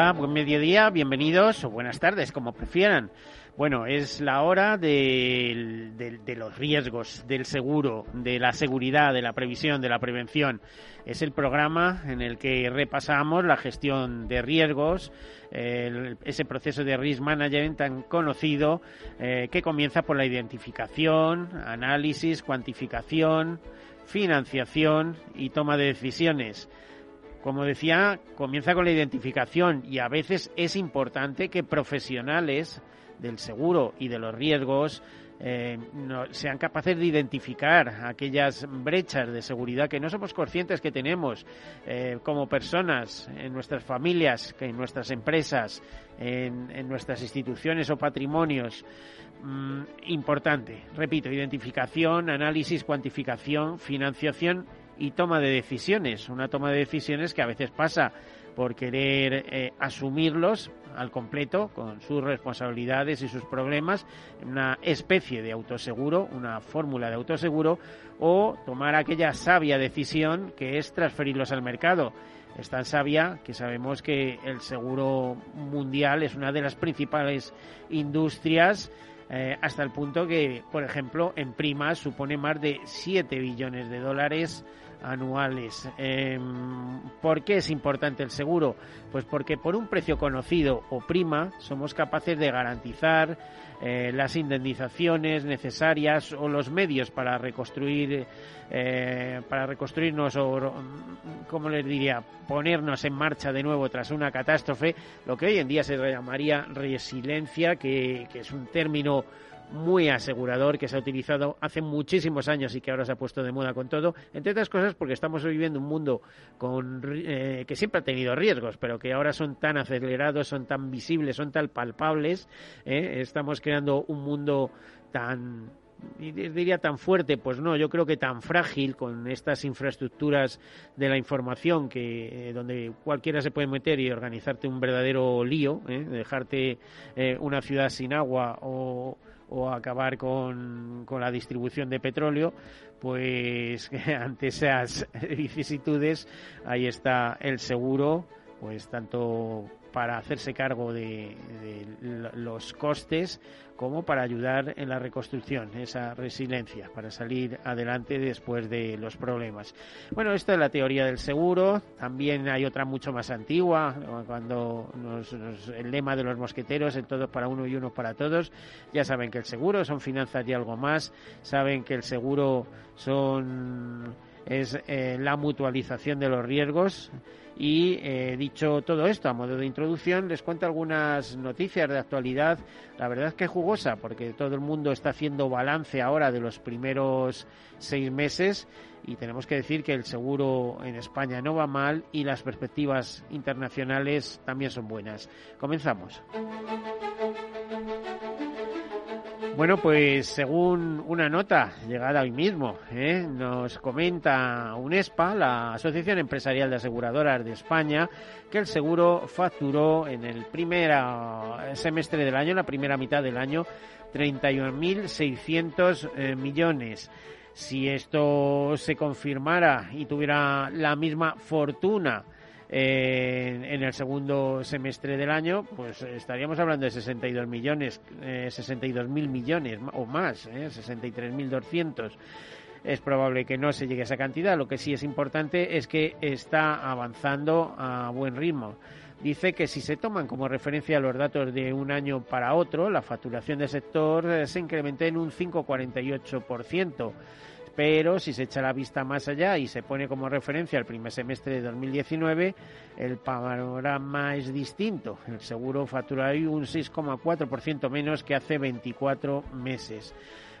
Hola, buen mediodía, bienvenidos o buenas tardes, como prefieran. Bueno, es la hora de, los riesgos, del seguro, de la seguridad, de la previsión, de la prevención. Es el programa en el que repasamos la gestión de riesgos, ese proceso de risk management tan conocido eh, que comienza por la identificación, análisis, cuantificación, financiación y toma de decisiones como decía, comienza con la identificación y a veces es importante que profesionales del seguro y de los riesgos eh, sean capaces de identificar aquellas brechas de seguridad que no somos conscientes que tenemos eh, como personas, en nuestras familias, en nuestras empresas, en, nuestras instituciones o patrimonios. Mm, importante, repito, identificación, análisis, cuantificación, financiación y toma de decisiones. Una toma de decisiones que a veces pasa por querer eh, asumirlos al completo con sus responsabilidades y sus problemas, una especie de autoseguro, una fórmula de autoseguro, o tomar aquella sabia decisión que es transferirlos al mercado. Es tan sabia que sabemos que el seguro mundial es una de las principales industrias eh, hasta el punto que, por ejemplo, en primas supone más de 7 billones de dólares anuales. Em, ¿Por qué es importante el seguro? Pues porque por un precio conocido o prima somos capaces de garantizar eh, las indemnizaciones necesarias o los medios para reconstruir, eh, para reconstruirnos o, como les diría, ponernos en marcha de nuevo tras una catástrofe, lo que hoy en día se llamaría resiliencia, que, que es un término muy asegurador que se ha utilizado hace muchísimos años y que ahora se ha puesto de moda con todo, entre otras cosas porque estamos viviendo un mundo con, eh, que siempre ha tenido riesgos, pero que ahora son tan acelerados, son tan visibles, son tan palpables, ¿eh? estamos creando un mundo tan diría tan fuerte, pues no, yo creo que tan frágil con estas infraestructuras de la información que eh, donde cualquiera se puede meter y organizarte un verdadero lío, dejarte una ciudad sin agua o o acabar con, con la distribución de petróleo, pues ante esas vicisitudes ahí está el seguro, pues tanto para hacerse cargo de, los costes como para ayudar en la reconstrucción, esa resiliencia, para salir adelante después de los problemas. Bueno, esta es la teoría del seguro. También hay otra mucho más antigua, cuando el lema de los mosqueteros, el todo para uno y uno para todos. Ya saben que el seguro son finanzas y algo más. Saben que el seguro son es eh, la mutualización de los riesgos y eh, dicho todo esto, a modo de introducción, les cuento algunas noticias de actualidad. La verdad es que jugosa, porque todo el mundo está haciendo balance ahora de los primeros seis meses y tenemos que decir que el seguro en España no va mal y las perspectivas internacionales también son buenas. Comenzamos. Bueno, pues según una nota llegada hoy mismo, ¿eh? nos comenta UNESPA, la Asociación Empresarial de Aseguradoras de España, que el seguro facturó en el primer ah, semestre del año, en la primera mitad del año, 31.600 eh, millones. Si esto se confirmara y tuviera la misma fortuna, en el segundo semestre del año, pues estaríamos hablando de 62 millones, eh, 62 mil millones o más, eh, 63.200 es probable que no se llegue a esa cantidad. Lo que sí es importante es que está avanzando a buen ritmo. Dice que si se toman como referencia los datos de un año para otro, la facturación del sector eh, se incrementa en un 5,48% pero si se echa la vista más allá y se pone como referencia el primer semestre de 2019, el panorama es distinto. El seguro factura hoy un 6,4% menos que hace 24 meses.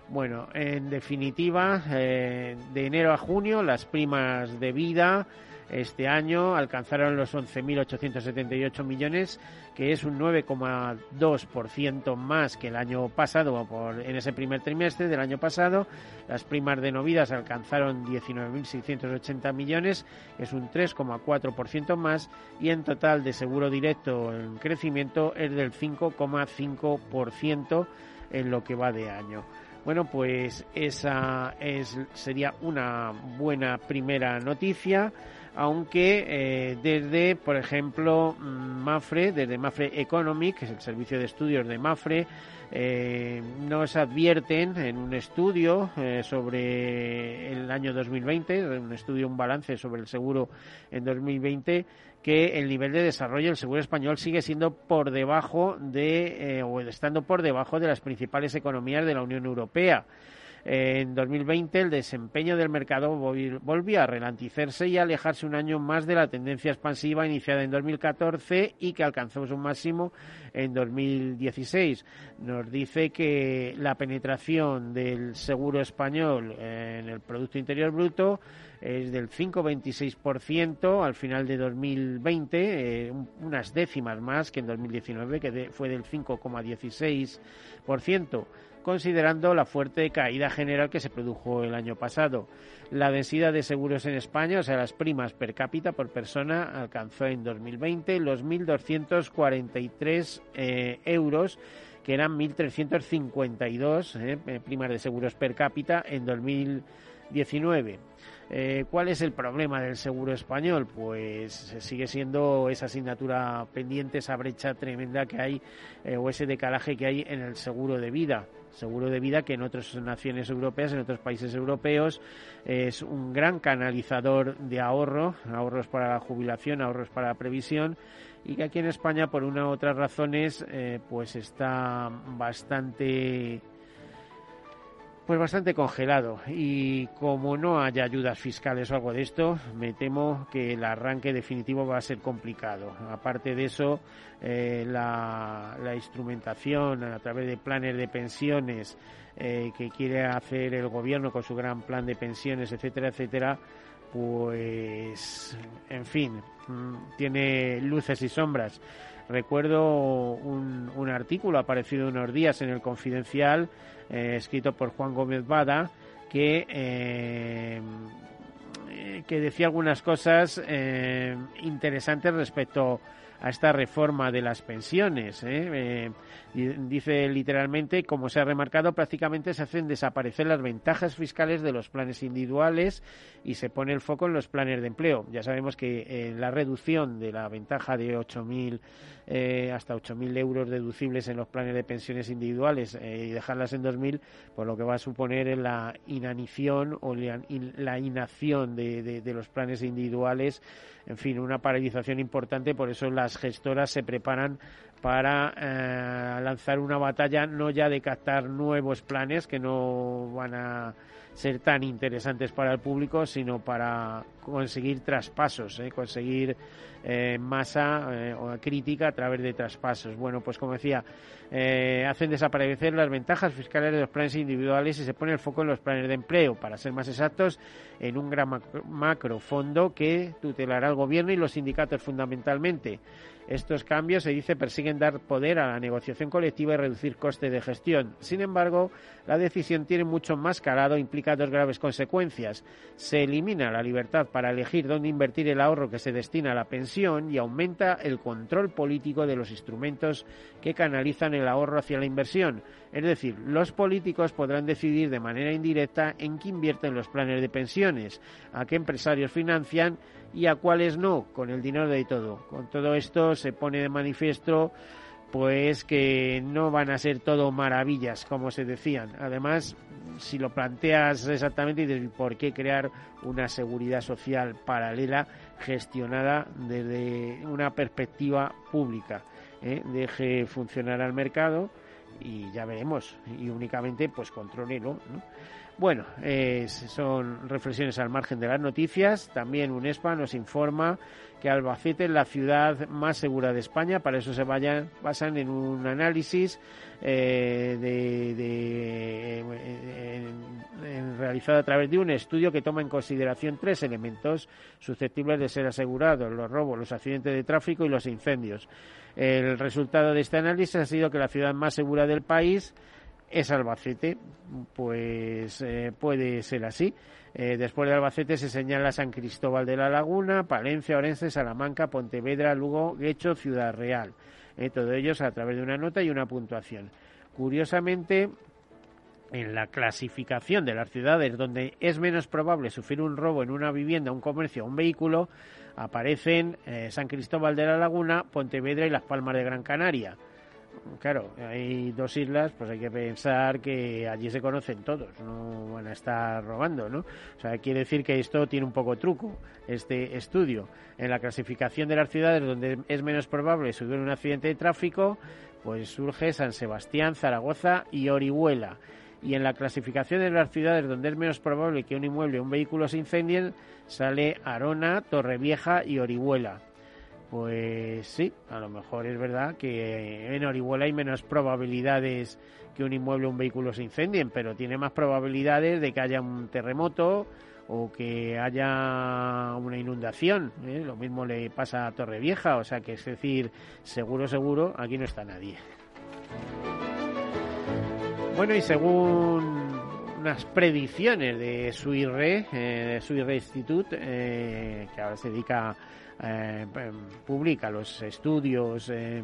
Bueno, en definitiva, eh, de enero a junio las primas de vida este año alcanzaron los 11.878 millones, que es un 9,2% más que el año pasado, por, en ese primer trimestre del año pasado. Las primas de novidas alcanzaron 19.680 millones, es un 3,4% más, y en total de seguro directo en crecimiento es del 5,5% en lo que va de año. Bueno, pues esa es, sería una buena primera noticia aunque eh, desde, por ejemplo, mm, Mafre, desde Mafre Economic, que es el servicio de estudios de Mafre, eh, nos advierten en un estudio eh, sobre el año 2020, un estudio, un balance sobre el seguro en 2020, que el nivel de desarrollo del seguro español sigue siendo por debajo de, o estando por debajo de las principales economías de la Unión Europea. En 2020 el desempeño del mercado volvió a ralentizarse y a alejarse un año más de la tendencia expansiva iniciada en 2014 y que alcanzó su máximo en 2016. Nos dice que la penetración del seguro español en el Producto Interior Bruto es del 5,26% al final de 2020, eh, unas décimas más que en 2019, que fue del 5,16% considerando la fuerte caída general que se produjo el año pasado. La densidad de seguros en España, o sea, las primas per cápita por persona, alcanzó en 2020 los 1.243 eh, euros que eran 1.352 eh, eh, primas de seguros per cápita en 2019. Eh, ¿Cuál es el problema del seguro español? Pues sigue siendo esa asignatura pendiente, esa brecha tremenda que hay o ese decalaje que hay en el seguro de vida. Seguro de vida que en otras naciones europeas, en otros países europeos, es un gran canalizador de ahorro, ahorros para la jubilación, ahorros para la previsión, y que aquí en España, por una u otras razones, eh, pues está bastante pues bastante congelado y como no haya ayudas fiscales o algo de esto, me temo que el arranque definitivo va a ser complicado. Aparte de eso, eh, la, instrumentación a través de planes de pensiones eh, que quiere hacer el gobierno con su gran plan de pensiones, etcétera, etcétera, pues, en fin, mm, tiene luces y sombras. Recuerdo un, un artículo aparecido unos días en el Confidencial eh, escrito por Juan Gómez Bada, que, eh, que decía algunas cosas eh, interesantes respecto esta reforma de las pensiones. dice literalmente, como se ha remarcado, prácticamente se hacen desaparecer las ventajas fiscales de los planes individuales y se pone el foco en los planes de empleo. Ya sabemos que la reducción de la ventaja de 8.000 eh, hasta 8.000 euros deducibles en los planes de pensiones individuales eh, y dejarlas en 2.000, pues lo que va a suponer la inanición o la, inacción de, los planes individuales, en fin, una paralización importante, por eso las gestoras se preparan para eh, lanzar una batalla no ya de captar nuevos planes que no van a ser tan interesantes para el público, sino para conseguir traspasos, ¿eh? conseguir eh, masa eh, crítica a través de traspasos. Bueno, pues como decía, eh, hacen desaparecer las ventajas fiscales de los planes individuales y se pone el foco en los planes de empleo, para ser más exactos, en un gran macro fondo que tutelará al gobierno y los sindicatos fundamentalmente. Estos cambios, se dice, persiguen dar poder a la negociación colectiva y reducir costes de gestión. Sin embargo, la decisión tiene mucho más calado e implica dos graves consecuencias. Se elimina la libertad para elegir dónde invertir el ahorro que se destina a la pensión y aumenta el control político de los instrumentos que canalizan el ahorro hacia la inversión. Es decir, los políticos podrán decidir de manera indirecta en qué invierten los planes de pensiones, a qué empresarios financian y a cuáles no, con el dinero de todo. Con todo esto se pone de manifiesto pues que no van a ser todo maravillas, como se decían. Además, si lo planteas exactamente, dices, ¿por qué crear una seguridad social paralela gestionada desde una perspectiva pública? ¿Eh? Deje funcionar al mercado y ya veremos. Y únicamente, pues, controlelo, ¿no? Bueno, son reflexiones al margen de las noticias. También UNESPA nos informa que Albacete es la ciudad más segura de España. Para eso se vayan, basan en un análisis eh, de, realizado a través de un estudio que toma en consideración tres elementos susceptibles de ser asegurados, los robos, los accidentes de tráfico y los incendios. El resultado de este análisis ha sido que la ciudad más segura del país es Albacete, pues eh, puede ser así. Eh, después de Albacete se señala San Cristóbal de la Laguna, Palencia, Orense, Salamanca, Pontevedra, Lugo, Guecho, Ciudad Real. Eh, todo ellos a través de una nota y una puntuación. Curiosamente, en la clasificación de las ciudades donde es menos probable sufrir un robo en una vivienda, un comercio o un vehículo, aparecen San Cristóbal de la Laguna, Pontevedra y Las Palmas de Gran Canaria claro, hay dos islas, pues hay que pensar que allí se conocen todos, no van a estar robando, ¿no? O sea, quiere decir que esto tiene un poco truco, este estudio. En la clasificación de las ciudades donde es menos probable subir un accidente de tráfico, pues surge San Sebastián, Zaragoza y Orihuela. Y en la clasificación de las ciudades donde es menos probable que un inmueble o un vehículo se incendien, sale Arona, Torrevieja y Orihuela. Pues sí, a lo mejor es verdad que en Orihuela hay menos probabilidades que un inmueble o un vehículo se incendien, pero tiene más probabilidades de que haya un terremoto o que haya una inundación. ¿eh? Lo mismo le pasa a Torrevieja, o sea que es decir, seguro, seguro, aquí no está nadie. Bueno, y según unas predicciones de Suirre, eh, de Suirre Institute, eh, que ahora se dedica eh, em, publica los estudios em,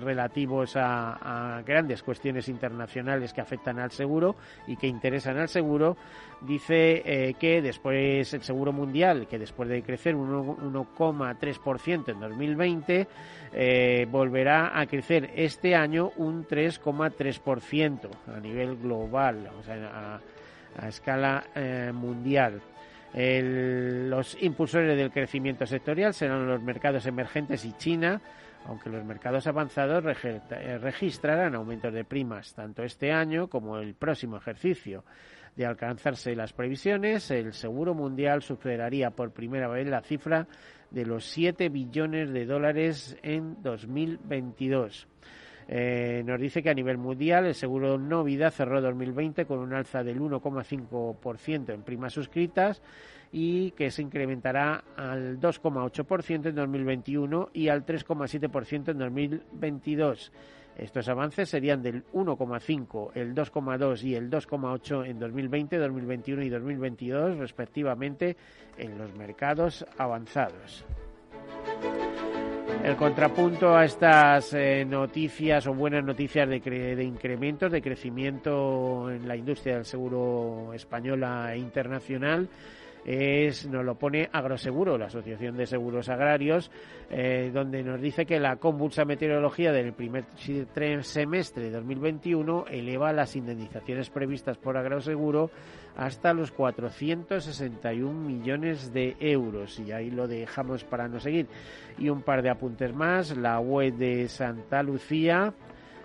relativos a, grandes cuestiones internacionales que afectan al seguro y que interesan al seguro, dice eh, que después el seguro mundial, que después de crecer un 1,3% en 2020, eh, volverá a crecer este año un 3,3% a nivel global, o sea, a escala mundial los impulsores del crecimiento sectorial serán los mercados emergentes y China, aunque los mercados avanzados eh, registrarán aumentos de primas tanto este año como el próximo ejercicio. De alcanzarse las previsiones, el Seguro Mundial superaría por primera vez la cifra de los 7 billones de dólares en 2022. Eh, nos dice que a nivel mundial el seguro no vida cerró 2020 con un alza del 1,5% en primas suscritas y que se incrementará al 2,8% en 2021 y al 3,7% en 2022. Estos avances serían del 1,5, el 2,2 y el 2,8 en 2020, 2021 y 2022 respectivamente en los mercados avanzados. El contrapunto a estas eh, noticias o buenas noticias de, de, incrementos, de crecimiento en la industria del seguro española e internacional es, nos lo pone Agroseguro, la Asociación de Seguros Agrarios, eh, donde nos dice que la convulsa meteorología del primer semestre de 2021 eleva las indemnizaciones previstas por Agroseguro hasta los 461 millones de euros. Y ahí lo dejamos para no seguir. Y un par de apuntes más. La web de Santa Lucía.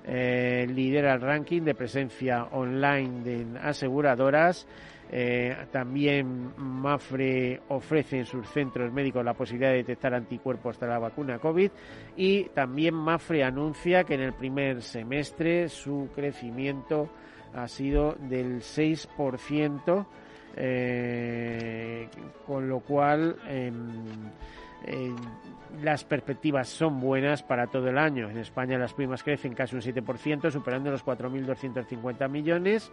Eh, lidera el ranking de presencia online de aseguradoras eh, también Mafre ofrece en sus centros médicos la posibilidad de detectar anticuerpos tras la vacuna COVID y también Mafre anuncia que en el primer semestre su crecimiento ha sido del 6%, eh, con lo cual las perspectivas son buenas para todo el año. En España las primas crecen casi un 7%, superando los 4.250 millones.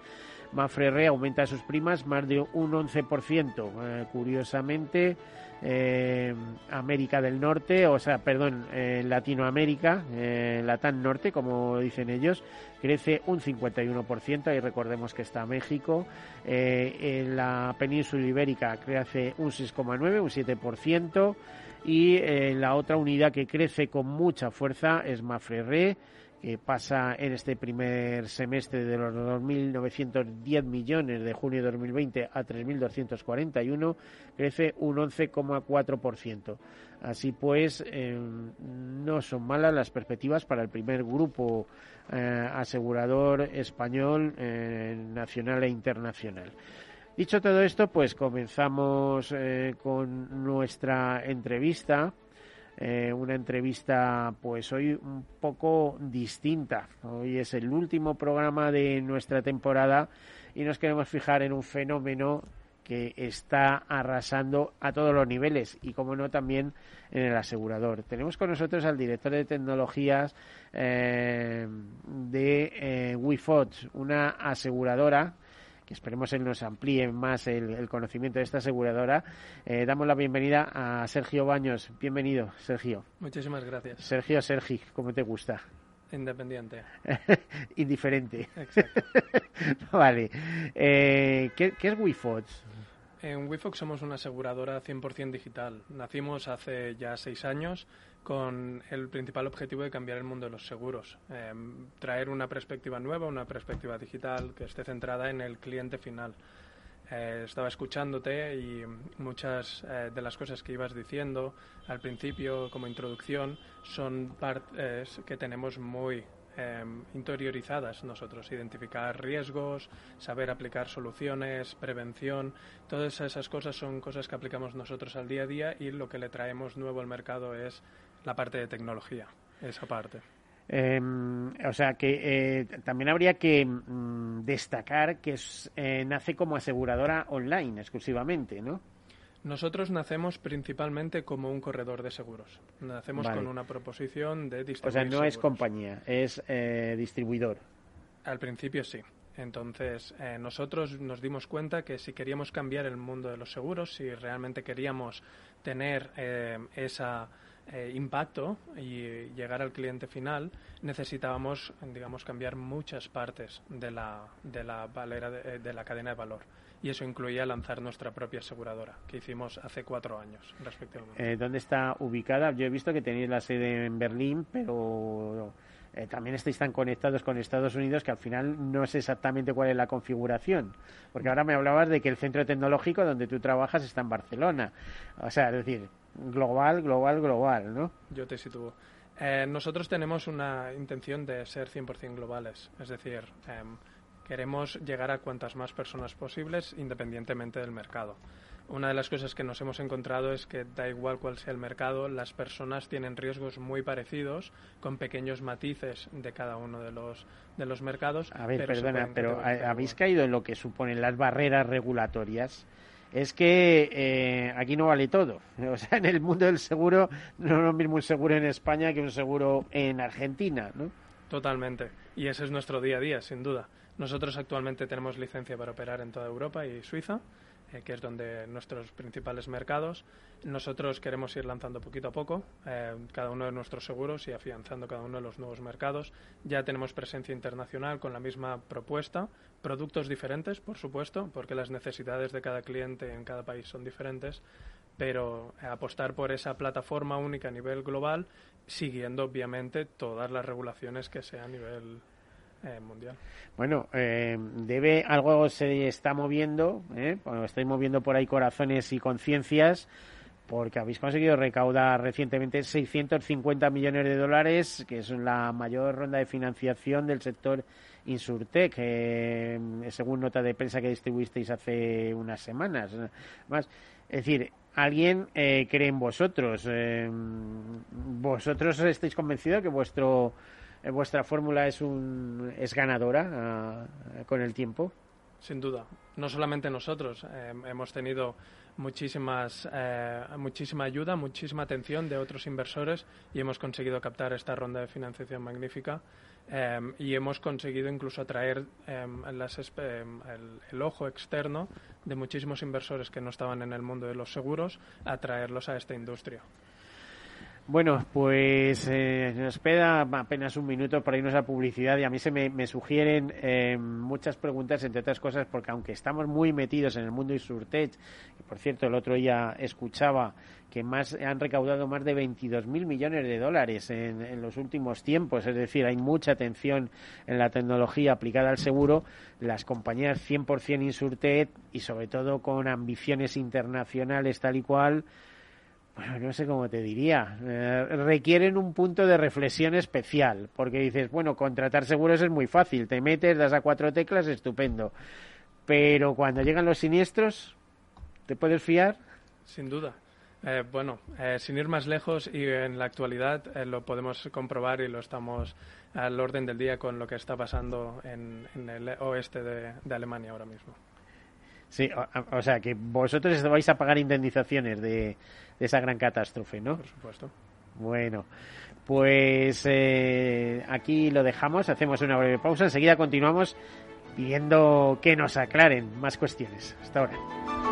Mafre aumenta sus primas más de un 11%. Eh, curiosamente, eh, América del Norte, o sea, perdón, eh, Latinoamérica, eh, Latán Norte, como dicen ellos, crece un 51%. Ahí recordemos que está México. en la península ibérica crece un 6,9, un 7%. Y la otra unidad que crece con mucha fuerza es Mafre que pasa en este primer semestre de los 2.910 millones de junio de 2020 a 3.241, crece un 11,4%. Así pues, eh, no son malas las perspectivas para el primer grupo eh, asegurador español, eh, nacional e internacional. Dicho todo esto, pues comenzamos con nuestra entrevista eh, una entrevista pues hoy un poco distinta. Hoy es el último programa de nuestra temporada y nos queremos fijar en un fenómeno que está arrasando a todos los niveles y, como no, también en el asegurador. Tenemos con nosotros al director de tecnologías eh, de eh, una aseguradora esperemos él nos amplíe más el, conocimiento de esta aseguradora. Eh, damos la bienvenida a Sergio Baños. Bienvenido, Sergio. Muchísimas gracias. Sergio, Sergi, ¿cómo te gusta? Independiente. Indiferente. Exacto. vale. Eh, ¿qué, ¿qué, es WeFox? En WeFox somos una aseguradora 100% digital. Nacimos hace ya seis años con el principal objetivo de cambiar el mundo de los seguros, em, traer una perspectiva nueva, una perspectiva digital que esté centrada en el cliente final. Eh, estaba escuchándote y muchas eh, de las cosas que ibas diciendo al principio como introducción son partes que tenemos muy em, interiorizadas. Nosotros, identificar riesgos, saber aplicar soluciones, prevención, todas esas cosas son cosas que aplicamos nosotros al día a día y lo que le traemos nuevo al mercado es la parte de tecnología, esa parte. Em, o sea que eh, también habría que mm, destacar que eh, nace como aseguradora online exclusivamente, ¿no? Nosotros nacemos principalmente como un corredor de seguros. Nacemos con una proposición de distribuir. O sea, no es compañía, es eh, distribuidor. Al principio sí. Entonces, nosotros nos dimos cuenta que si queríamos cambiar el mundo de los seguros, si realmente queríamos tener esa eh, impacto y llegar al cliente final, necesitábamos, digamos, cambiar muchas partes de la, valera de, la cadena de valor. Y eso incluía lanzar nuestra propia aseguradora, que hicimos hace cuatro años, respectivamente. Eh, ¿Dónde está ubicada? Yo he visto que tenéis la sede en Berlín, pero eh, también estáis tan conectados con Estados Unidos que al final no sé exactamente cuál es la configuración. Porque ahora me hablabas de que el centro tecnológico donde tú trabajas está en Barcelona. O sea, es decir, global, global, global, ¿no? Yo te sitúo. Eh, nosotros tenemos una intención de ser 100% globales, es decir, em, queremos llegar a cuantas más personas posibles independientemente del mercado. Una de las cosas que nos hemos encontrado es que da igual cuál sea el mercado, las personas tienen riesgos muy parecidos, con pequeños matices de cada uno de los, de los mercados. A ver, perdona, pero habéis caído en lo que suponen las barreras regulatorias es que eh, aquí no vale todo. O sea, en el mundo del seguro no es lo mismo un seguro en España que un seguro en Argentina, ¿no? Totalmente. Y ese es nuestro día a día, sin duda. Nosotros actualmente tenemos licencia para operar en toda Europa y Suiza eh, que es donde nuestros principales mercados. Nosotros queremos ir lanzando poquito a poco eh, cada uno de nuestros seguros y afianzando cada uno de los nuevos mercados. Ya tenemos presencia internacional con la misma propuesta, productos diferentes, por supuesto, porque las necesidades de cada cliente en cada país son diferentes, pero apostar por esa plataforma única a nivel global, siguiendo obviamente todas las regulaciones que sea a nivel eh. Bueno, eh, debe algo se está moviendo, ¿eh? estáis moviendo por ahí corazones y conciencias, porque habéis conseguido recaudar recientemente 650 millones de dólares, que es la mayor ronda de financiación del sector Insurtech, eh, según nota de prensa que distribuisteis hace unas semanas. Es decir, alguien cree en vosotros. vosotros estáis convencidos que vuestro eh, vuestra fórmula es, un, es ganadora ah, con el tiempo. Sin duda. No solamente nosotros. Eh, hemos tenido muchísimas, eh, muchísima ayuda, muchísima atención de otros inversores y hemos conseguido captar esta ronda de financiación magnífica. y hemos conseguido incluso atraer las, el, ojo externo de muchísimos inversores que no estaban en el mundo de los seguros, atraerlos a esta industria. Bueno, pues eh, nos queda apenas un minuto para irnos a publicidad y a mí se me, sugieren eh, muchas preguntas, entre otras cosas, porque aunque estamos muy metidos en el mundo Insurtech, y por cierto el otro día escuchaba que más han recaudado más de 22.000 millones de dólares en, en, los últimos tiempos, es decir, hay mucha atención en la tecnología aplicada al seguro, las compañías 100% Insurtech y sobre todo con ambiciones internacionales tal y cual, bueno, no sé cómo te diría, eh, requieren un punto de reflexión especial, porque dices, bueno, contratar seguros es muy fácil, te metes, das a cuatro teclas, estupendo, pero cuando llegan los siniestros, ¿te puedes fiar? Sin duda. Eh, bueno, eh, sin ir más lejos y en la actualidad lo podemos comprobar y lo estamos al orden del día con lo que está pasando en, el oeste de Alemania ahora mismo. Sí, o, sea que vosotros vais a pagar indemnizaciones de, esa gran catástrofe, ¿no? Por supuesto. Bueno, pues eh, aquí lo dejamos, hacemos una breve pausa, enseguida continuamos pidiendo que nos aclaren más cuestiones. Hasta ahora.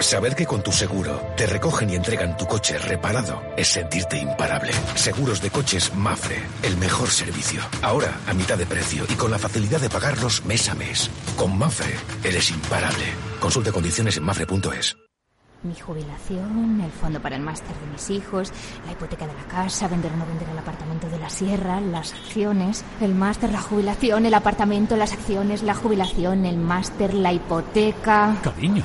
Saber que con tu seguro te recogen y entregan tu coche reparado es sentirte imparable. Seguros de coches Mafre, el mejor servicio. Ahora a mitad de precio y con la facilidad de pagarlos mes a mes. Con Mafre eres imparable. Consulte condiciones en mafre.es. Mi jubilación, el fondo para el máster de mis hijos, la hipoteca de la casa, vender o no vender el apartamento de la sierra, las acciones, el máster, la jubilación, el apartamento, las acciones, la jubilación, el máster, la hipoteca. Cariño.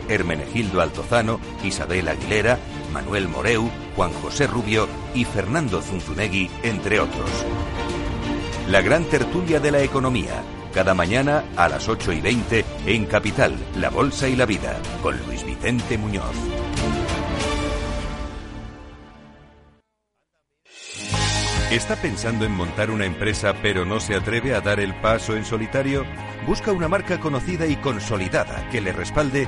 Hermenegildo Altozano, Isabel Aguilera, Manuel Moreu, Juan José Rubio y Fernando Zunzunegui, entre otros. La gran tertulia de la economía, cada mañana a las 8 y 20 en Capital, La Bolsa y la Vida, con Luis Vicente Muñoz. ¿Está pensando en montar una empresa pero no se atreve a dar el paso en solitario? Busca una marca conocida y consolidada que le respalde.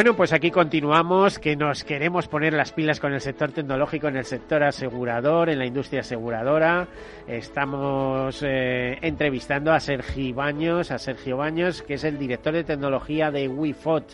Bueno, pues aquí continuamos, que nos queremos poner las pilas con el sector tecnológico, en el sector asegurador, en la industria aseguradora. Estamos eh, entrevistando a Sergio Baños, a Sergio Baños, que es el director de tecnología de WeFot,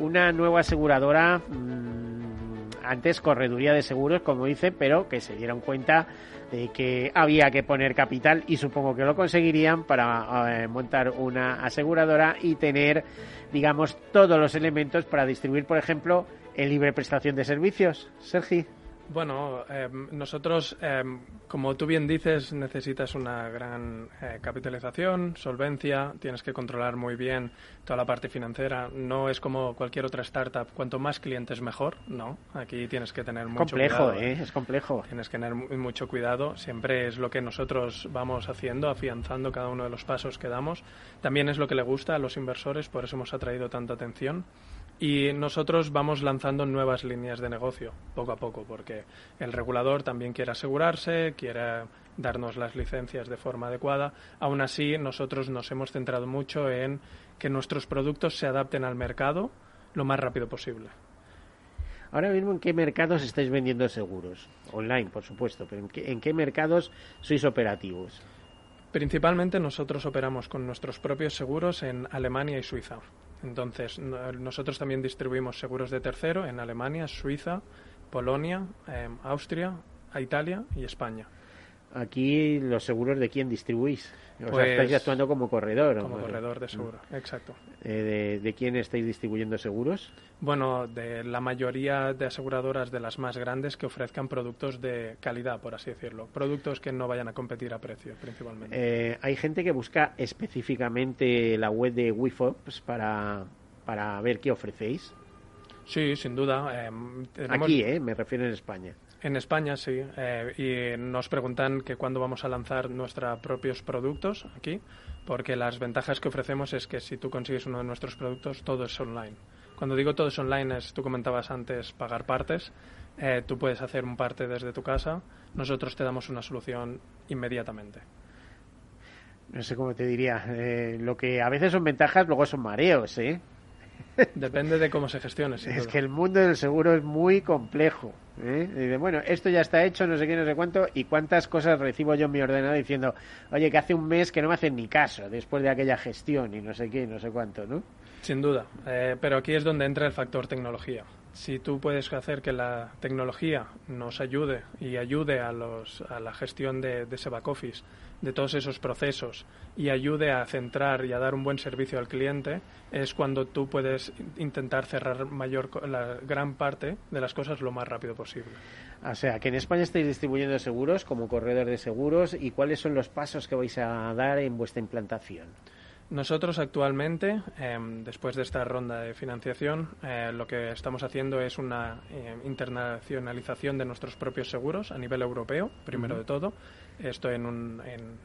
una nueva aseguradora, mmm, antes correduría de seguros, como dice, pero que se dieron cuenta de que había que poner capital y supongo que lo conseguirían para eh, montar una aseguradora y tener digamos, todos los elementos para distribuir, por ejemplo, en libre prestación de servicios. Sergi. Bueno, eh, nosotros, eh, como tú bien dices, necesitas una gran eh, capitalización, solvencia, tienes que controlar muy bien toda la parte financiera. No es como cualquier otra startup, cuanto más clientes mejor, no. Aquí tienes que tener mucho complejo, cuidado. ¿eh? Es complejo. Tienes que tener mucho cuidado. Siempre es lo que nosotros vamos haciendo, afianzando cada uno de los pasos que damos. También es lo que le gusta a los inversores, por eso hemos atraído tanta atención. Y nosotros vamos lanzando nuevas líneas de negocio poco a poco, porque el regulador también quiere asegurarse, quiere darnos las licencias de forma adecuada. Aún así, nosotros nos hemos centrado mucho en que nuestros productos se adapten al mercado lo más rápido posible. Ahora mismo, ¿en qué mercados estáis vendiendo seguros? Online, por supuesto, pero ¿en qué, en qué mercados sois operativos? Principalmente nosotros operamos con nuestros propios seguros en Alemania y Suiza. Entonces, nosotros también distribuimos seguros de tercero en Alemania, Suiza, Polonia, eh, Austria, Italia y España. Aquí los seguros de quién distribuís? O Pues, sea, estáis actuando como corredor. Como corredor de seguro, exacto. Eh, de, de quién estáis distribuyendo seguros? Bueno, de la mayoría de aseguradoras de las más grandes que ofrezcan productos de calidad, por así decirlo. Productos que no vayan a competir a precio, principalmente. Eh, hay gente que busca específicamente la web de WeFox para, para ver qué ofrecéis. Sí, sin duda. eh, tenemos- Aquí, ¿eh? Me refiero en España. En España sí, eh, y nos preguntan que cuándo vamos a lanzar nuestros propios productos aquí, porque las ventajas que ofrecemos es que si tú consigues uno de nuestros productos, todo es online. Cuando digo todo es online, es, tú comentabas antes pagar partes, eh, tú puedes hacer un parte desde tu casa, nosotros te damos una solución inmediatamente. No sé cómo te diría. eh, lo que a veces son ventajas, luego son mareos, ¿eh? Depende de cómo se gestione. Es que el mundo del seguro es muy complejo. ¿Eh? De, bueno, esto ya está hecho, no sé qué, no sé cuánto, y cuántas cosas recibo yo en mi ordenador diciendo, oye, que hace un mes que no me hacen ni caso después de aquella gestión y no sé qué, no sé cuánto, ¿no? Sin duda, eh, pero aquí es donde entra el factor tecnología. si tú puedes hacer que la tecnología nos ayude y ayude a, los, a la gestión de, de ese back office, de todos esos procesos y ayude a centrar y a dar un buen servicio al cliente, es cuando tú puedes intentar cerrar mayor, la gran parte de las cosas lo más rápido posible. O sea, que en España estáis distribuyendo seguros como corredor de seguros y cuáles son los pasos que vais a dar en vuestra implantación. Nosotros actualmente, em, después de esta ronda de financiación, eh, lo que estamos haciendo es una eh, internacionalización de nuestros propios seguros a nivel europeo, primero de todo. Esto en, un,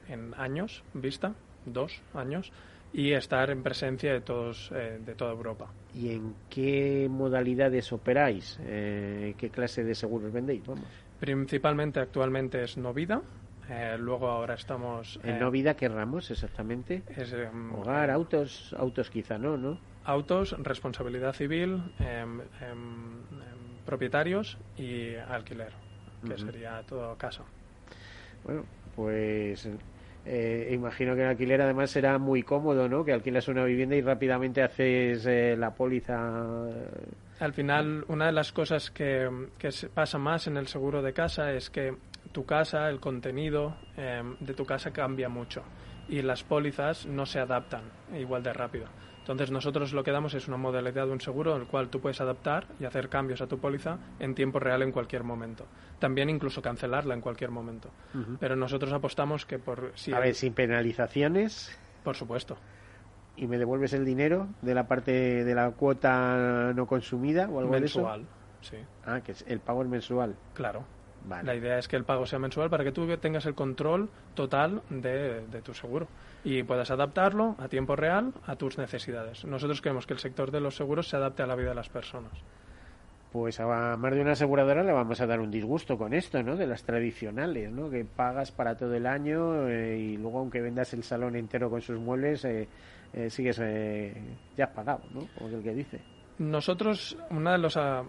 en, años vista, dos años, y estar en presencia de, todos, eh, de toda Europa. ¿Y en qué modalidades operáis? ¿Qué clase de seguros vendéis? Vamos. Principalmente actualmente es Novida, eh, luego ahora estamos... ¿En no vida qué ramos exactamente? Es, em, Hogar, autos, autos quizá no, ¿no? Autos, responsabilidad civil, em, em, propietarios y alquiler, que sería todo caso. Bueno, pues eh, imagino que el alquiler además será muy cómodo, ¿no? Que alquilas una vivienda y rápidamente haces eh, la póliza. Al final, una de las cosas que, que pasa más en el seguro de casa es que tu casa, el contenido em, de tu casa cambia mucho y las pólizas no se adaptan igual de rápido. Entonces nosotros lo que damos es una modalidad de un seguro en el cual tú puedes adaptar y hacer cambios a tu póliza en tiempo real en cualquier momento. También incluso cancelarla en cualquier momento. Pero nosotros apostamos que por... Si a ver, sin penalizaciones. Por supuesto. ¿Y me devuelves el dinero de la parte de la cuota no consumida o algo mensual, sí. Ah, que es el pago es mensual. Claro. La idea es que el pago sea mensual para que tú tengas el control total de, tu seguro y puedas adaptarlo a tiempo real a tus necesidades. Nosotros queremos que el sector de los seguros se adapte a la vida de las personas. Pues a más de una aseguradora le vamos a dar un disgusto con esto, ¿no? De las tradicionales, ¿no? Que pagas para todo el año eh, y luego aunque vendas el salón entero con sus muebles, eh, eh, sigues, ya has pagado, ¿no? Como el que dice. Nosotros, uno de los, ah,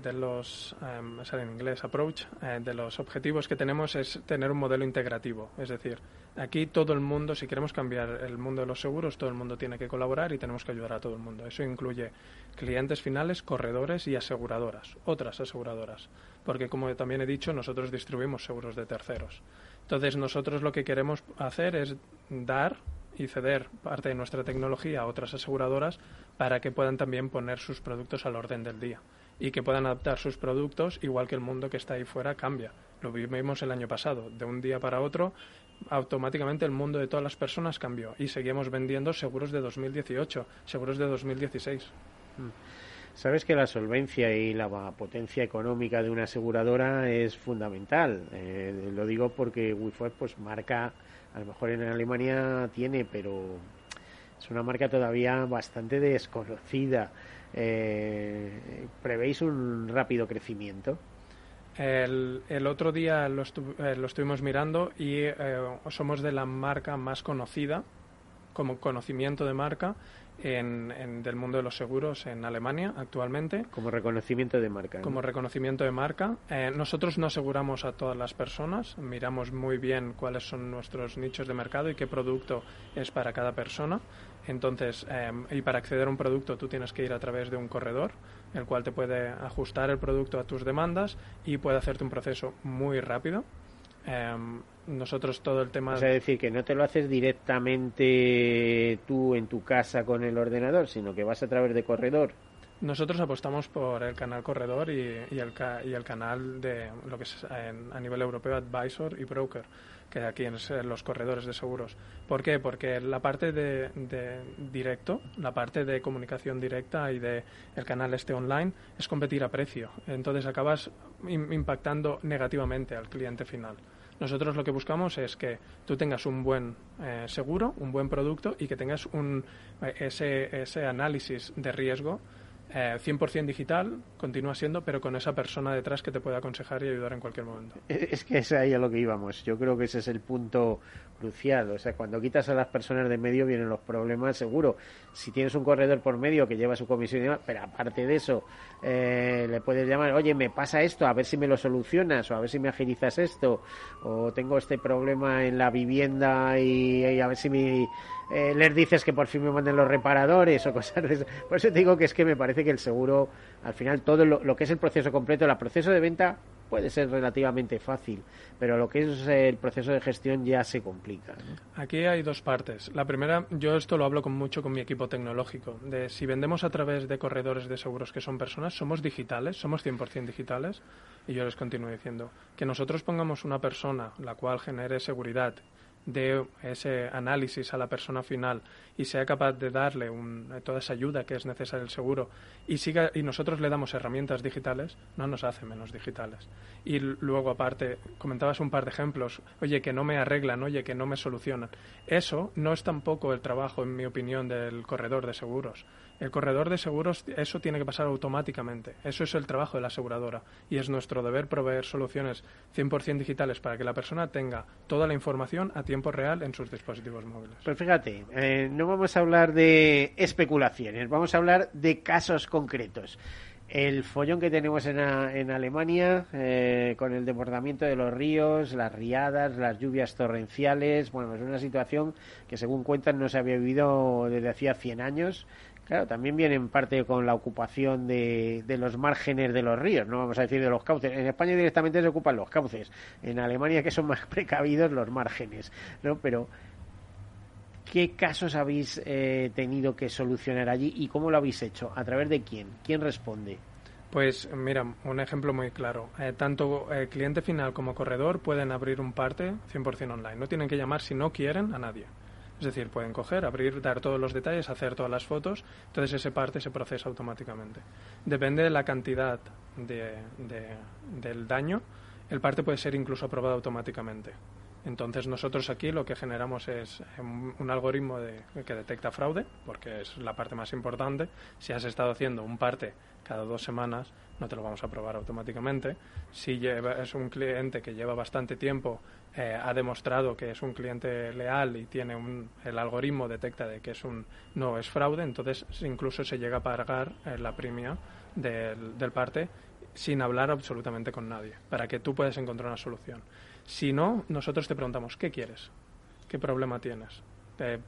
de los em, en inglés, approach, eh, de los objetivos que tenemos es tener un modelo integrativo. Es decir, aquí todo el mundo, si queremos cambiar el mundo de los seguros, todo el mundo tiene que colaborar y tenemos que ayudar a todo el mundo. Eso incluye clientes finales, corredores y aseguradoras, otras aseguradoras. Porque, como también he dicho, nosotros distribuimos seguros de terceros. Entonces, nosotros lo que queremos hacer es dar y ceder parte de nuestra tecnología a otras aseguradoras para que puedan también poner sus productos al orden del día y que puedan adaptar sus productos igual que el mundo que está ahí fuera cambia. Lo vimos el año pasado, de un día para otro automáticamente el mundo de todas las personas cambió y seguimos vendiendo seguros de 2018, seguros de 2016. Mm. Sabes que la solvencia y la potencia económica de una aseguradora es fundamental. Eh, lo digo porque Wi-Fi pues marca, a lo mejor en Alemania tiene, pero es una marca todavía bastante desconocida. Eh, ¿Prevéis un rápido crecimiento? El, otro día lo, eh, estuvimos mirando y eh, somos de la marca más conocida como conocimiento de marca en, del mundo de los seguros en Alemania actualmente. Como reconocimiento de marca. Como reconocimiento de marca. Eh, nosotros no aseguramos a todas las personas, miramos muy bien cuáles son nuestros nichos de mercado y qué producto es para cada persona. Entonces, eh, y para acceder a un producto tú tienes que ir a través de un corredor, el cual te puede ajustar el producto a tus demandas y puede hacerte un proceso muy rápido. Em, nosotros todo el tema... Es decir, que no te lo haces directamente tú en tu casa con el ordenador, sino que vas a través de corredor. Nosotros apostamos por el canal corredor y, el, y el canal de lo que es a nivel europeo advisor y broker, que aquí en los corredores de seguros. ¿Por qué? Porque la parte de, directo, la parte de comunicación directa y de el canal este online es competir a precio. Entonces acabas impactando negativamente al cliente final. Nosotros lo que buscamos es que tú tengas un buen eh, seguro, un buen producto y que tengas un, eh, ese, ese análisis de riesgo eh, 100% digital, continúa siendo, pero con esa persona detrás que te puede aconsejar y ayudar en cualquier momento. Es que es ahí a lo que íbamos. Yo creo que ese es el punto crucial. O sea, cuando quitas a las personas de medio vienen los problemas, seguro. Si tienes un corredor por medio que lleva su comisión y demás, pero aparte de eso, eh, le puedes llamar, oye, me pasa esto, a ver si me lo solucionas, o a ver si me agilizas esto, o tengo este problema en la vivienda y, a ver si me, eh, les dices que por fin me manden los reparadores o cosas de eso. Por eso te digo que es que me parece parece que el seguro, al final, todo lo, lo que es el proceso completo, el proceso de venta puede ser relativamente fácil, pero lo que es el proceso de gestión ya se complica. Aquí hay dos partes. La primera, yo esto lo hablo con mucho con mi equipo tecnológico, de si vendemos a través de corredores de seguros que son personas, somos digitales, somos 100% digitales, y yo les continúo diciendo que nosotros pongamos una persona la cual genere seguridad de ese análisis a la persona final y sea capaz de darle toda esa ayuda que es necesaria el seguro y siga y nosotros le damos herramientas digitales, no nos hace menos digitales. Y luego aparte comentabas un par de ejemplos, oye que no me arreglan, oye que no me solucionan. Eso no es tampoco el trabajo, en mi opinión, del corredor de seguros. El corredor de seguros, eso tiene que pasar automáticamente. Eso es el trabajo de la aseguradora. Y es nuestro deber proveer soluciones 100% digitales para que la persona tenga toda la información a tiempo real en sus dispositivos móviles. Pues fíjate, eh, no vamos a hablar de especulaciones, vamos a hablar de casos concretos. El follón que tenemos en, en Alemania eh, con el desbordamiento de los ríos, las riadas, las lluvias torrenciales, bueno, es una situación que según cuentan no se había vivido desde hacía 100 años Claro, también viene en parte con la ocupación de, los márgenes de los ríos, no vamos a decir de los cauces. En España directamente se ocupan los cauces, en Alemania que son más precavidos los márgenes, ¿no? Pero ¿qué casos habéis eh, tenido que solucionar allí y cómo lo habéis hecho? ¿A través de quién? ¿Quién responde? Pues mira, un ejemplo muy claro. Eh, tanto el cliente final como corredor pueden abrir un parte 100% online. No tienen que llamar si no quieren a nadie. Es decir, pueden coger, abrir, dar todos los detalles, hacer todas las fotos, entonces ese parte se procesa automáticamente. Depende de la cantidad de, del daño, el parte puede ser incluso aprobado automáticamente. Entonces nosotros aquí lo que generamos es un, algoritmo que detecta fraude, porque es la parte más importante. Si has estado haciendo un parte cada dos semanas, no te lo vamos a aprobar automáticamente. Si es un cliente que lleva bastante tiempo, eh, ha demostrado que es un cliente leal y tiene un, el algoritmo detecta de que es un no es fraude, entonces incluso se llega a pagar eh, la premia del, del parte sin hablar absolutamente con nadie, para que tú puedas encontrar una solución. Si no, nosotros te preguntamos, ¿qué quieres? ¿Qué problema tienes?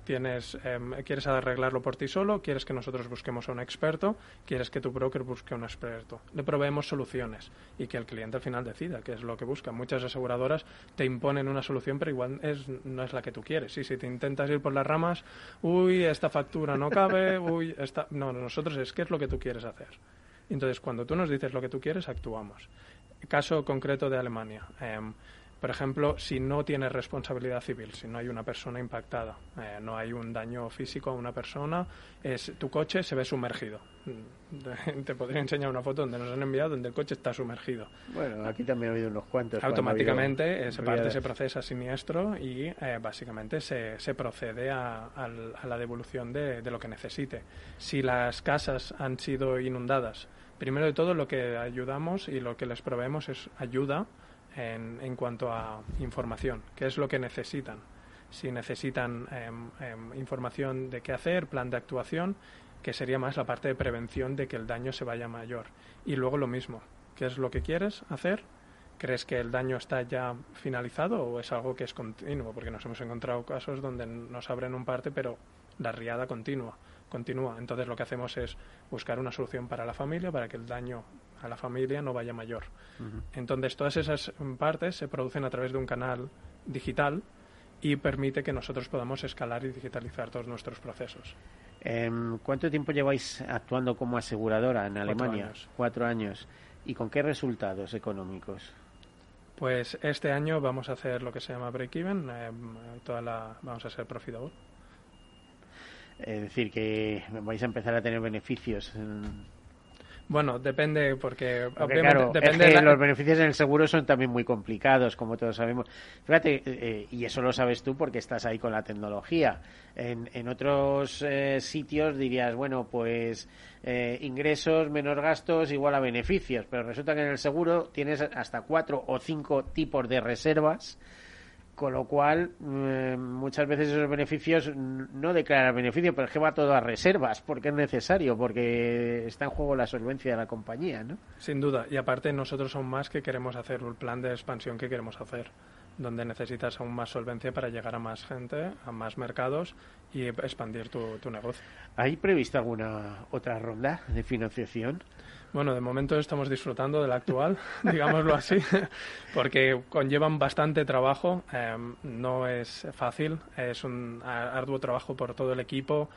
tienes, em, ¿Quieres arreglarlo por ti solo? ¿Quieres que nosotros busquemos a un experto? ¿Quieres que tu broker busque a un experto? Le proveemos soluciones y que el cliente al final decida qué es lo que busca. Muchas aseguradoras te imponen una solución, pero igual es, no es la que tú quieres. Y si te intentas ir por las ramas, uy, esta factura no cabe, uy, esta... No, nosotros es qué es lo que tú quieres hacer. Entonces, cuando tú nos dices lo que tú quieres, actuamos. Caso concreto de Alemania. Em, por ejemplo, si no tienes responsabilidad civil, si no hay una persona impactada, eh, no hay un daño físico a una persona, es, tu coche se ve sumergido. Te podría enseñar una foto donde nos han enviado donde el coche está sumergido. Bueno, aquí también ha habido unos cuantos. Automáticamente ese parte se procesa siniestro y eh, básicamente se, se procede a, la devolución de, de lo que necesite. Si las casas han sido inundadas, primero de todo lo que ayudamos y lo que les proveemos es ayuda en, cuanto a información, qué es lo que necesitan. Si necesitan em, em, información de qué hacer, plan de actuación, que sería más la parte de prevención de que el daño se vaya mayor. Y luego lo mismo, ¿qué es lo que quieres hacer? ¿Crees que el daño está ya finalizado o es algo que es continuo? Porque nos hemos encontrado casos donde nos abren un parte, pero la riada continua, continúa. Entonces lo que hacemos es buscar una solución para la familia, para que el daño a la familia no vaya mayor. Entonces, todas esas partes se producen a través de un canal digital y permite que nosotros podamos escalar y digitalizar todos nuestros procesos. Em, ¿Cuánto tiempo lleváis actuando como aseguradora en Alemania? Cuatro años. Cuatro años. ¿Y con qué resultados económicos? Pues este año vamos a hacer lo que se llama break-even, em, toda la, vamos a ser profitable. Es decir, que vais a empezar a tener beneficios. Bueno, depende porque, claro, depende los beneficios en el seguro son también muy complicados, como todos sabemos. Fíjate, eh, y eso lo sabes tú porque estás ahí con la tecnología. En, en otros eh, sitios dirías, bueno, pues eh, ingresos menos gastos igual a beneficios, pero resulta que en el seguro tienes hasta cuatro o cinco tipos de reservas con lo cual mm, muchas veces esos beneficios no declaran beneficio, pero es que va todo a reservas, porque es necesario, porque está en juego la solvencia de la compañía, ¿no? Sin duda, y aparte nosotros aún más que queremos hacer, el plan de expansión que queremos hacer. donde necesitas aún más solvencia para llegar a más gente, a más mercados y expandir tu, tu negocio. ¿Hay previsto alguna otra ronda de financiación? Bueno, de momento estamos disfrutando de la actual, digámoslo así, porque conllevan bastante trabajo. Em, no es fácil, es un arduo trabajo por todo el equipo,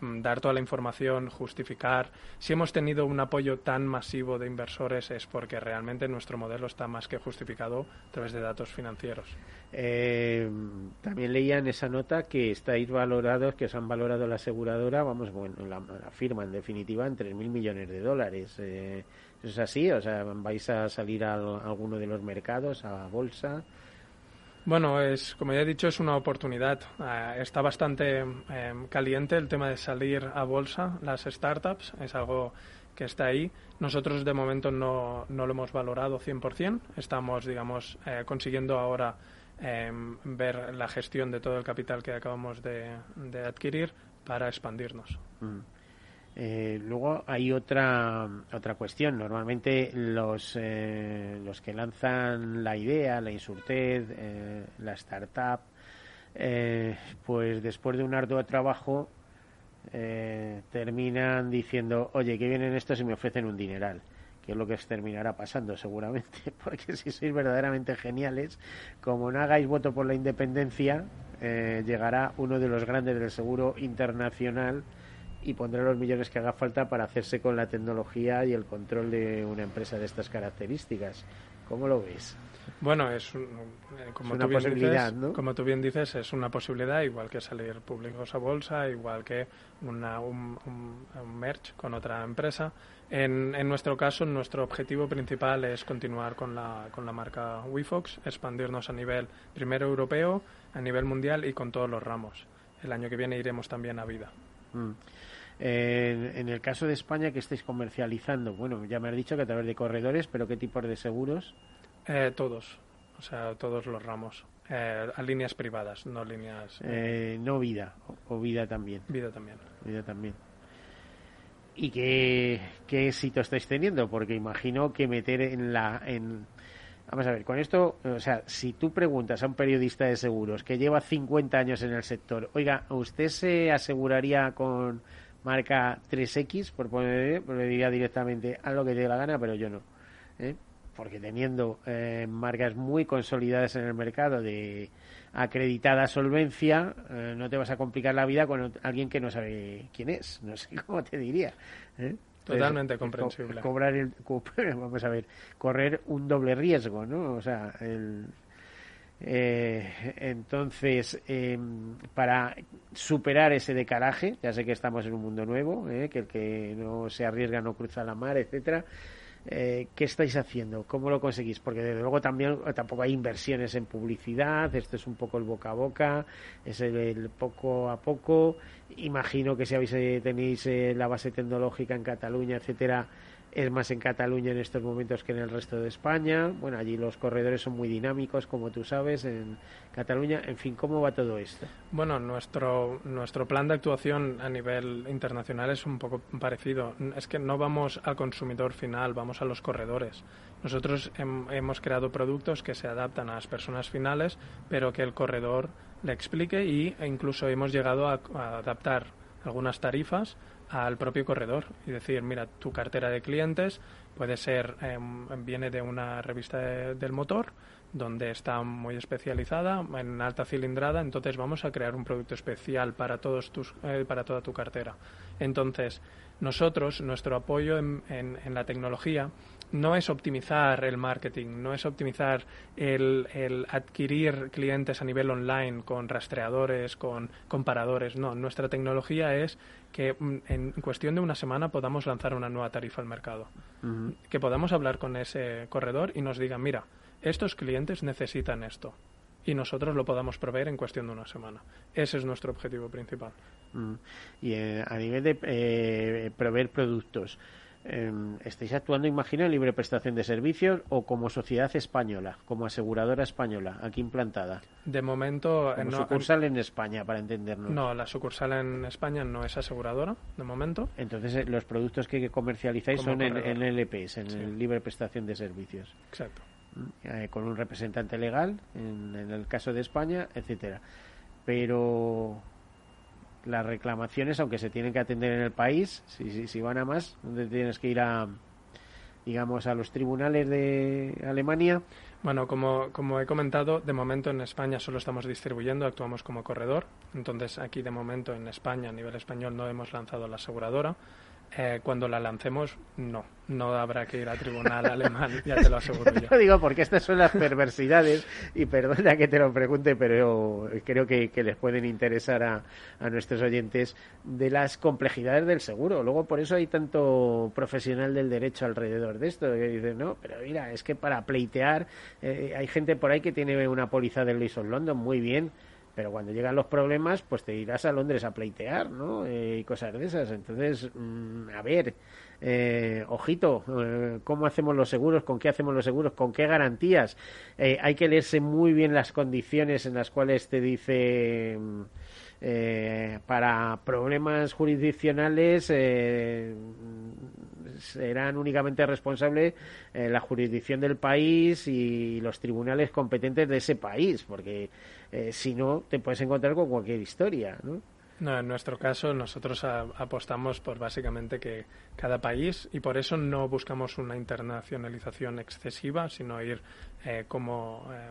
dar toda la información, justificar. Si hemos tenido un apoyo tan masivo de inversores es porque realmente nuestro modelo está más que justificado a través de datos financieros. Eh, también leía en esa nota que estáis valorados, que os han valorado la aseguradora, vamos, bueno, la, firma en definitiva en 3.000 millones de dólares. Eh, ¿Eso es así? O sea, ¿vais a salir a alguno de los mercados, a bolsa? Bueno, es, como ya he dicho, es una oportunidad. Eh, está bastante em, caliente el tema de salir a bolsa, las startups, es algo que está ahí. Nosotros de momento no, no lo hemos valorado 100%. Estamos, digamos, eh, consiguiendo ahora em, ver la gestión de todo el capital que acabamos de, adquirir para expandirnos. Mm. Eh, luego hay otra otra cuestión. Normalmente los eh, los que lanzan la idea, la insurtez, eh, la startup, pues después de un arduo trabajo terminan diciendo, oye, que vienen estos y me ofrecen un dineral que es lo que os terminará pasando seguramente, porque si sois verdaderamente geniales, como no hagáis voto por la independencia, llegará uno de los grandes del seguro internacional y pondrá los millones que haga falta para hacerse con la tecnología y el control de una empresa de estas características. ¿Cómo lo ves? Bueno, es, eh, como una posibilidad, ¿no? Como tú bien dices, es una posibilidad, igual que salir públicos a bolsa, igual que una, un, un, merge con otra empresa. En, en, nuestro caso, nuestro objetivo principal es continuar con la, con la marca WeFox, expandirnos a nivel primero europeo, a nivel mundial y con todos los ramos. El año que viene iremos también a vida. Mm. En el caso de España, que estáis comercializando? Bueno, ya me has dicho que a través de corredores, pero ¿qué tipos de seguros? Eh, todos, o sea, todos los ramos. Eh, a líneas privadas, no líneas. Eh, no vida, o, vida también. Vida también. Vida también. ¿Y qué, qué éxito estáis teniendo? Porque imagino que meter en la. En, Vamos a ver, con esto, o sea, si tú preguntas a un periodista de seguros que lleva 50 años en el sector, oiga, ¿usted se aseguraría con marca 3X? Por poner, pues le diría directamente, haz lo que te dé la gana, pero yo no. ¿eh? Porque teniendo eh, marcas muy consolidadas en el mercado de acreditada solvencia, eh, no te vas a complicar la vida con alguien que no sabe quién es. No sé cómo te diría. ¿eh? Totalmente comprensible. cobrar el, vamos a ver, correr un doble riesgo, ¿no? O sea, el, eh, entonces, em, para superar ese decalaje, ya sé que estamos en un mundo nuevo, eh, que el que no se arriesga no cruza la mar, etcétera. Eh, ¿Qué estáis haciendo? ¿Cómo lo conseguís? Porque desde luego también tampoco hay inversiones en publicidad, esto es un poco el boca a boca, es el, poco a poco. Imagino que si habéis, eh, tenéis eh, la base tecnológica en Cataluña, etcétera, es más en Cataluña en estos momentos que en el resto de España. Bueno, allí los corredores son muy dinámicos, como tú sabes, en Cataluña. En fin, ¿cómo va todo esto? Bueno, nuestro, nuestro plan de actuación a nivel internacional es un poco parecido. Es que no vamos al consumidor final, vamos a los corredores. Nosotros hemos creado productos que se adaptan a las personas finales, pero que el corredor le explique y, e incluso hemos llegado a adaptar algunas tarifas al propio corredor y decir, mira, tu cartera de clientes puede ser, em, viene de una revista del motor donde está muy especializada en alta cilindrada, entonces vamos a crear un producto especial para todos tus, eh, para toda tu cartera. Entonces, nosotros, nuestro apoyo en, en la tecnología no es optimizar el marketing, no es optimizar el, el, adquirir clientes a nivel online con rastreadores, con comparadores, no, nuestra tecnología es que mm, en cuestión de una semana podamos lanzar una nueva tarifa al mercado, que podamos hablar con ese corredor y nos digan, mira, estos clientes necesitan esto y nosotros lo podamos proveer en cuestión de una semana. Ese es nuestro objetivo principal. Y eh, a nivel de eh, proveer productos, Em, estáis actuando, imagino, en libre prestación de servicios o como sociedad española, como aseguradora española, aquí implantada. De momento. Como sucursal en, España, para entendernos. No, la sucursal en España no es aseguradora, de momento. Entonces, eh, los productos que comercializáis son en, en, LPs, en libre prestación de servicios. Exacto. eh, con un representante legal, en, en, el caso de España, etcétera. Pero las reclamaciones, aunque se tienen que atender en el país, si, si, van a más, donde tienes que ir a, digamos, a los tribunales de Alemania. Bueno, como, como he comentado, de momento en España solo estamos distribuyendo, actuamos como corredor. Entonces, aquí de momento en España, a nivel español, no hemos lanzado la aseguradora. Eh, cuando la lancemos, no, no habrá que ir a tribunal alemán, ya te lo aseguro yo. Lo digo porque estas son las perversidades, y perdona que te lo pregunte, pero creo que, les pueden interesar a, a, nuestros oyentes de las complejidades del seguro. Luego, por eso hay tanto profesional del derecho alrededor de esto, que dicen, no, pero mira, es que para pleitear, eh, hay gente por ahí que tiene una póliza Lloyd's of London muy bien pero cuando llegan los problemas, pues te irás a Londres a pleitear, ¿no? Eh, y cosas de esas. Entonces, mmm, a ver, eh, ojito, eh, ¿cómo hacemos los seguros? ¿Con qué hacemos los seguros? ¿Con qué garantías? Eh, hay que leerse muy bien las condiciones en las cuales te dice... Eh, para problemas jurisdiccionales serán únicamente responsables eh, la jurisdicción del país y los tribunales competentes de ese país, porque eh, si no te puedes encontrar con cualquier historia, ¿no? No, en nuestro caso nosotros a, apostamos por básicamente que cada país y por eso no buscamos una internacionalización excesiva, sino ir eh, como eh,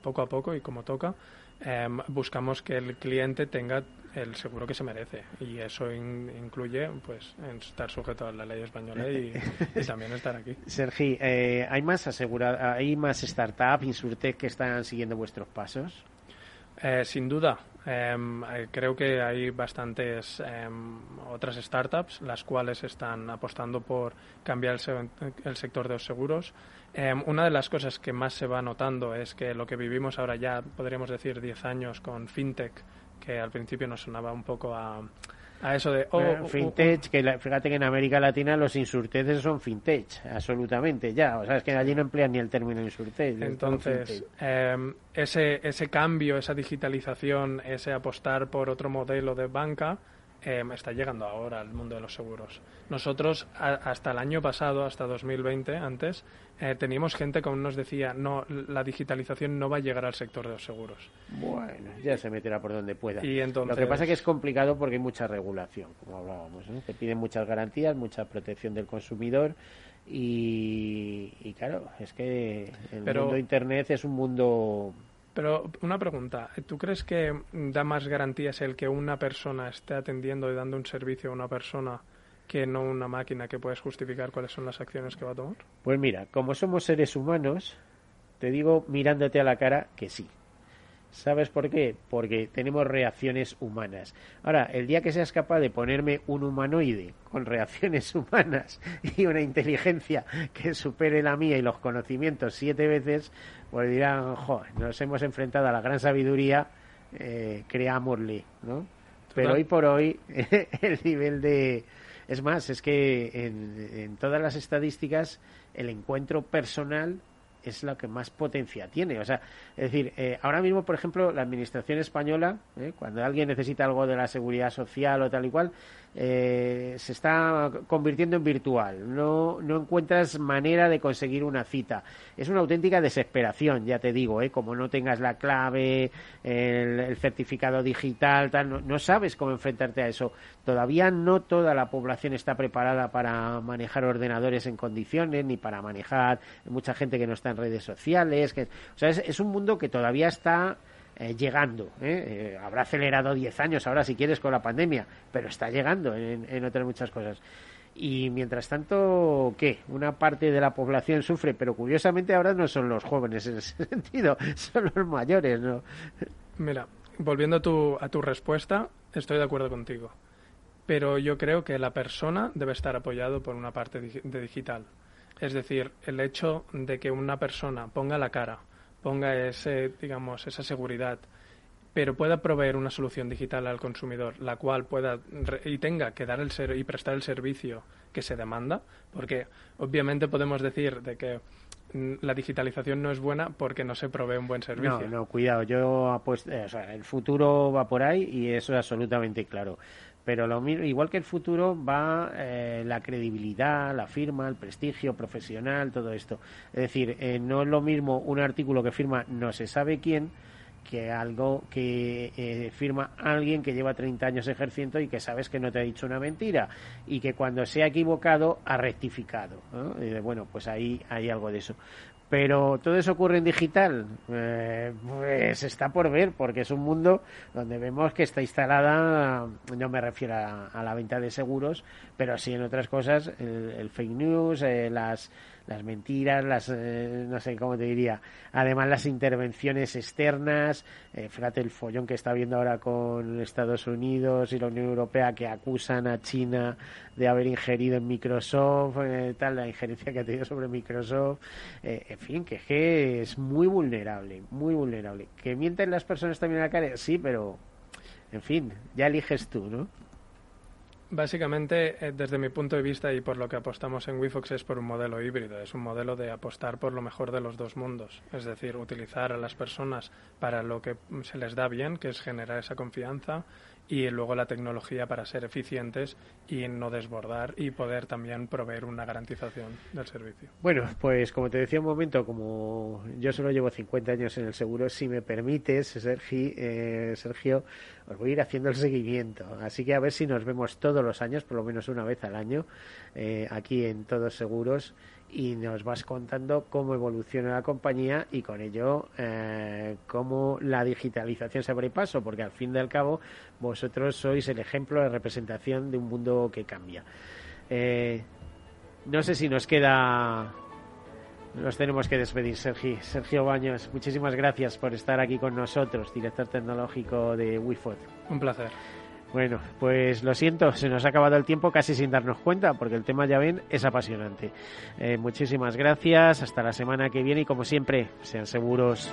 poco a poco y como toca. Eh, buscamos que el cliente tenga el seguro que se merece y eso in, incluye pues estar sujeto a la ley española y, y también estar aquí. Sergi, eh, ¿hay más asegura hay más startups, Insurtech que están siguiendo vuestros pasos? Eh, sin duda, eh, creo que hay bastantes eh, otras startups las cuales están apostando por cambiar el, se el sector de los seguros. una de las cosas que más se va notando es que lo que vivimos ahora ya, podríamos decir, 10 años con FinTech, que al principio nos sonaba un poco a, a eso de oh, bueno, fintech, oh, que la, fíjate que en América Latina los insurteces son fintech, absolutamente ya, o sea, es que allí no emplean ni el término insurtech. Entonces, eh, ese, ese cambio, esa digitalización, ese apostar por otro modelo de banca, eh, está llegando ahora al mundo de los seguros. Nosotros, a, hasta el año pasado, hasta 2020, antes, eh, teníamos gente que aún nos decía, no, la digitalización no va a llegar al sector de los seguros. Bueno, ya se meterá por donde pueda. Y entonces... Lo que pasa es que es complicado porque hay mucha regulación, como hablábamos. ¿no? Te piden muchas garantías, mucha protección del consumidor. Y, y claro, es que el Pero... mundo de Internet es un mundo pero una pregunta, ¿tú crees que da más garantías el que una persona esté atendiendo y dando un servicio a una persona que no una máquina que puedes justificar cuáles son las acciones que va a tomar? Pues mira, como somos seres humanos, te digo mirándote a la cara que sí. ¿Sabes por qué? Porque tenemos reacciones humanas. Ahora, el día que seas capaz de ponerme un humanoide con reacciones humanas y una inteligencia que supere la mía y los conocimientos siete veces, pues dirán, jo, nos hemos enfrentado a la gran sabiduría, eh, creámosle, ¿no? Pero hoy por hoy, el nivel de... Es más, es que en, en todas las estadísticas el encuentro personal es lo que más potencia tiene. O sea, es decir, eh, ahora mismo, por ejemplo, la administración española, eh, cuando alguien necesita algo de la seguridad social o tal y cual, eh, se está convirtiendo en virtual. No, no encuentras manera de conseguir una cita. Es una auténtica desesperación, ya te digo, ¿eh? como no tengas la clave, el, certificado digital, tal, no, no sabes cómo enfrentarte a eso. Todavía no toda la población está preparada para manejar ordenadores en condiciones, ni para manejar mucha gente que no está en redes sociales. Que, o sea, es, es un mundo que todavía está eh, llegando. ¿eh? Eh, habrá acelerado 10 años ahora, si quieres, con la pandemia, pero está llegando en, en otras muchas cosas. Y mientras tanto, ¿qué? Una parte de la población sufre, pero curiosamente ahora no son los jóvenes en ese sentido, son los mayores, ¿no? Mira, volviendo a tu, a tu respuesta, estoy de acuerdo contigo. Pero yo creo que la persona debe estar apoyado por una parte de digital. Es decir, el hecho de que una persona ponga la cara, ponga ese, digamos, esa seguridad, pero pueda proveer una solución digital al consumidor, la cual pueda y tenga que dar el ser y prestar el servicio que se demanda, porque obviamente podemos decir de que la digitalización no es buena porque no se provee un buen servicio. No, no, cuidado, yo apuesto, eh, o sea, el futuro va por ahí y eso es absolutamente claro pero lo igual que el futuro va eh, la credibilidad, la firma, el prestigio profesional, todo esto. Es decir, eh, no es lo mismo un artículo que firma no se sabe quién que algo que eh, firma alguien que lleva 30 años ejerciendo y que sabes que no te ha dicho una mentira y que cuando se ha equivocado ha rectificado. bueno, pues ahí hay algo de eso. Pero todo eso ocurre en digital, eh, pues está por ver, porque es un mundo donde vemos que está instalada, no me refiero a, la venta de seguros, pero sí en otras cosas, el, fake news, eh, las las mentiras, las eh, no sé cómo te diría, además las intervenciones externas, eh, fíjate el follón que está viendo ahora con Estados Unidos y la Unión Europea que acusan a China de haber ingerido en Microsoft, eh, tal, la injerencia que ha tenido sobre Microsoft, en fin, que, que es muy vulnerable, muy vulnerable. Que mienten las personas también a la cara, sí, pero en fin, ya eliges tú, ¿no? Básicamente, eh, desde mi punto de vista y por lo que apostamos en WiFox es por un modelo híbrido, es un modelo de apostar por lo mejor de los dos mundos, es decir, utilizar a las personas para lo que se les da bien, que es generar esa confianza, y luego la tecnología para ser eficientes y no desbordar y poder también proveer una garantización del servicio. Bueno, pues como te decía un momento, como yo solo llevo 50 años en el seguro, si me permites, Sergio, eh, Sergio, os voy a ir haciendo el seguimiento. Así que a ver si nos vemos todos los años, por lo menos una vez al año, eh, aquí en Todos Seguros y nos vas contando cómo evoluciona la compañía y con ello eh, cómo la digitalización se abre paso, porque al fin y al cabo vosotros sois el ejemplo de representación de un mundo que cambia. Eh, no sé si nos queda nos tenemos que despedir, Sergio. Sergio Baños, muchísimas gracias por estar aquí con nosotros, director tecnológico de WIFOD. Un placer. Bueno, pues lo siento, se nos ha acabado el tiempo casi sin darnos cuenta, porque el tema, ya ven, es apasionante. Eh, muchísimas gracias, hasta la semana que viene y como siempre, sean seguros.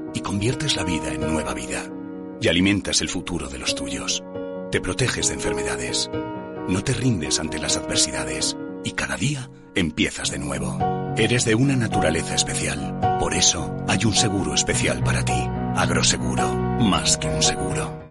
y conviertes la vida en nueva vida. Y alimentas el futuro de los tuyos. Te proteges de enfermedades. No te rindes ante las adversidades. Y cada día empiezas de nuevo. Eres de una naturaleza especial. Por eso hay un seguro especial para ti. Agroseguro. Más que un seguro.